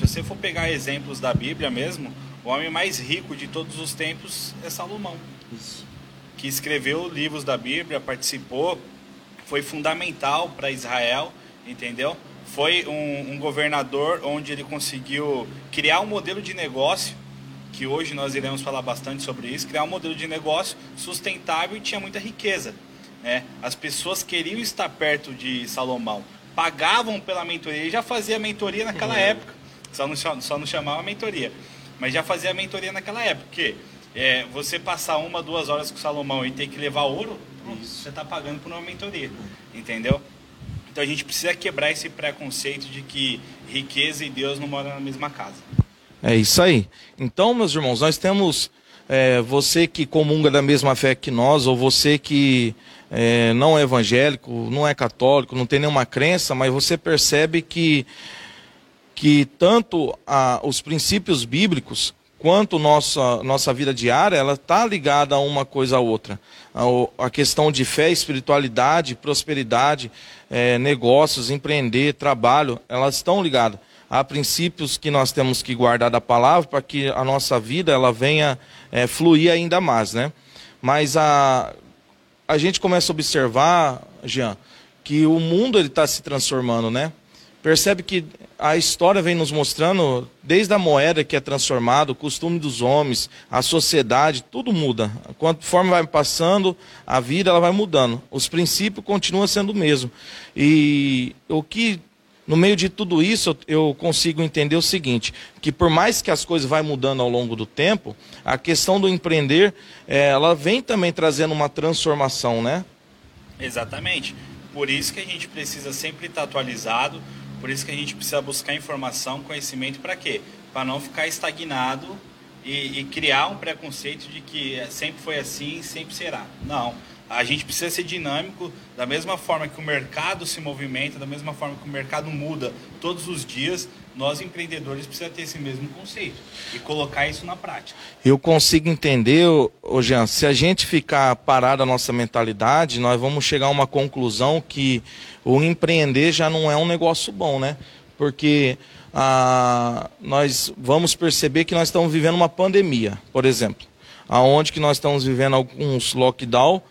Se você for pegar exemplos da Bíblia mesmo, o homem mais rico de todos os tempos é Salomão. Isso. Que escreveu livros da Bíblia, participou, foi fundamental para Israel, entendeu? Foi um, um governador onde ele conseguiu criar um modelo de negócio que hoje nós iremos falar bastante sobre isso, criar um modelo de negócio sustentável e tinha muita riqueza. Né? As pessoas queriam estar perto de Salomão, pagavam pela mentoria, ele já fazia mentoria naquela uhum. época, só não, só não chamava mentoria, mas já fazia mentoria naquela época, porque é, você passar uma, duas horas com Salomão e ter que levar ouro, você está pagando por uma mentoria, entendeu? Então a gente precisa quebrar esse preconceito de que riqueza e Deus não moram na mesma casa. É isso aí. Então, meus irmãos, nós temos é, você que comunga da mesma fé que nós, ou você que é, não é evangélico, não é católico, não tem nenhuma crença, mas você percebe que, que tanto a, os princípios bíblicos quanto nossa, nossa vida diária, ela está ligada a uma coisa a outra. A, a questão de fé, espiritualidade, prosperidade, é, negócios, empreender, trabalho, elas estão ligadas há princípios que nós temos que guardar da palavra para que a nossa vida ela venha é, fluir ainda mais, né? Mas a, a gente começa a observar, Jean, que o mundo ele está se transformando, né? Percebe que a história vem nos mostrando, desde a moeda que é transformada, o costume dos homens, a sociedade, tudo muda. Conforme vai passando, a vida ela vai mudando. Os princípios continuam sendo o mesmo. E o que no meio de tudo isso, eu consigo entender o seguinte: que por mais que as coisas vão mudando ao longo do tempo, a questão do empreender, é, ela vem também trazendo uma transformação, né? Exatamente. Por isso que a gente precisa sempre estar atualizado, por isso que a gente precisa buscar informação, conhecimento, para quê? Para não ficar estagnado e, e criar um preconceito de que sempre foi assim, sempre será. Não a gente precisa ser dinâmico, da mesma forma que o mercado se movimenta, da mesma forma que o mercado muda todos os dias, nós empreendedores precisamos ter esse mesmo conceito e colocar isso na prática. Eu consigo entender, ô Jean, se a gente ficar parado a nossa mentalidade, nós vamos chegar a uma conclusão que o empreender já não é um negócio bom, né? Porque ah, nós vamos perceber que nós estamos vivendo uma pandemia, por exemplo, aonde que nós estamos vivendo alguns lockdown,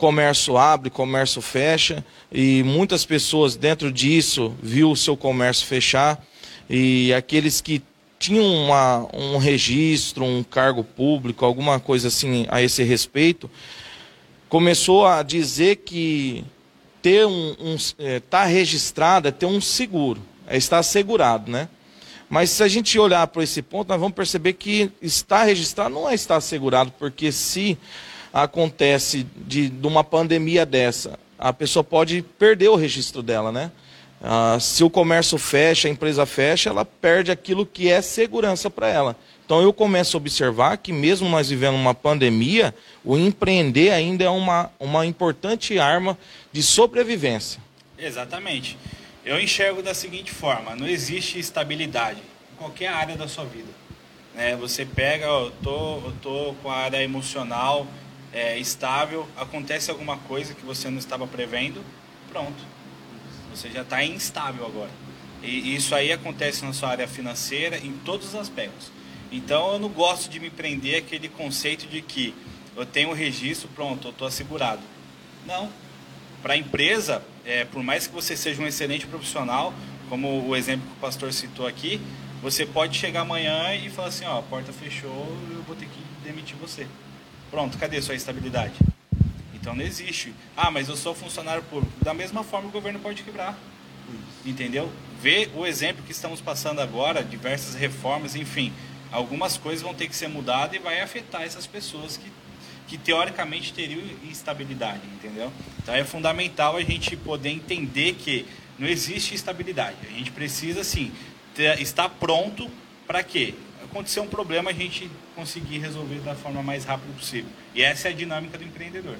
comércio abre, comércio fecha, e muitas pessoas dentro disso viu o seu comércio fechar, e aqueles que tinham uma, um registro, um cargo público, alguma coisa assim a esse respeito, começou a dizer que ter um, um é, tá registrado é ter um seguro, é estar assegurado, né? Mas se a gente olhar para esse ponto, nós vamos perceber que estar registrado não é estar assegurado, porque se acontece de, de uma pandemia dessa, a pessoa pode perder o registro dela, né? Ah, se o comércio fecha, a empresa fecha, ela perde aquilo que é segurança para ela. Então eu começo a observar que mesmo nós vivendo uma pandemia, o empreender ainda é uma, uma importante arma de sobrevivência. Exatamente. Eu enxergo da seguinte forma: não existe estabilidade em qualquer área da sua vida. Né? Você pega, eu tô, eu tô com a área emocional, é, estável, acontece alguma coisa que você não estava prevendo, pronto. Você já está instável agora. E isso aí acontece na sua área financeira em todos os aspectos. Então eu não gosto de me prender aquele conceito de que eu tenho o registro, pronto, eu estou assegurado. Não. Para a empresa, é, por mais que você seja um excelente profissional, como o exemplo que o pastor citou aqui, você pode chegar amanhã e falar assim, ó, a porta fechou, eu vou ter que demitir você. Pronto, cadê sua estabilidade? Então não existe. Ah, mas eu sou funcionário público. Da mesma forma o governo pode quebrar. Entendeu? Vê o exemplo que estamos passando agora, diversas reformas, enfim. Algumas coisas vão ter que ser mudadas e vai afetar essas pessoas que, que teoricamente teriam instabilidade, entendeu? Então é fundamental a gente poder entender que não existe estabilidade. A gente precisa, sim, ter, estar pronto para quê? Acontecer um problema, a gente conseguir resolver da forma mais rápida possível. E essa é a dinâmica do empreendedor.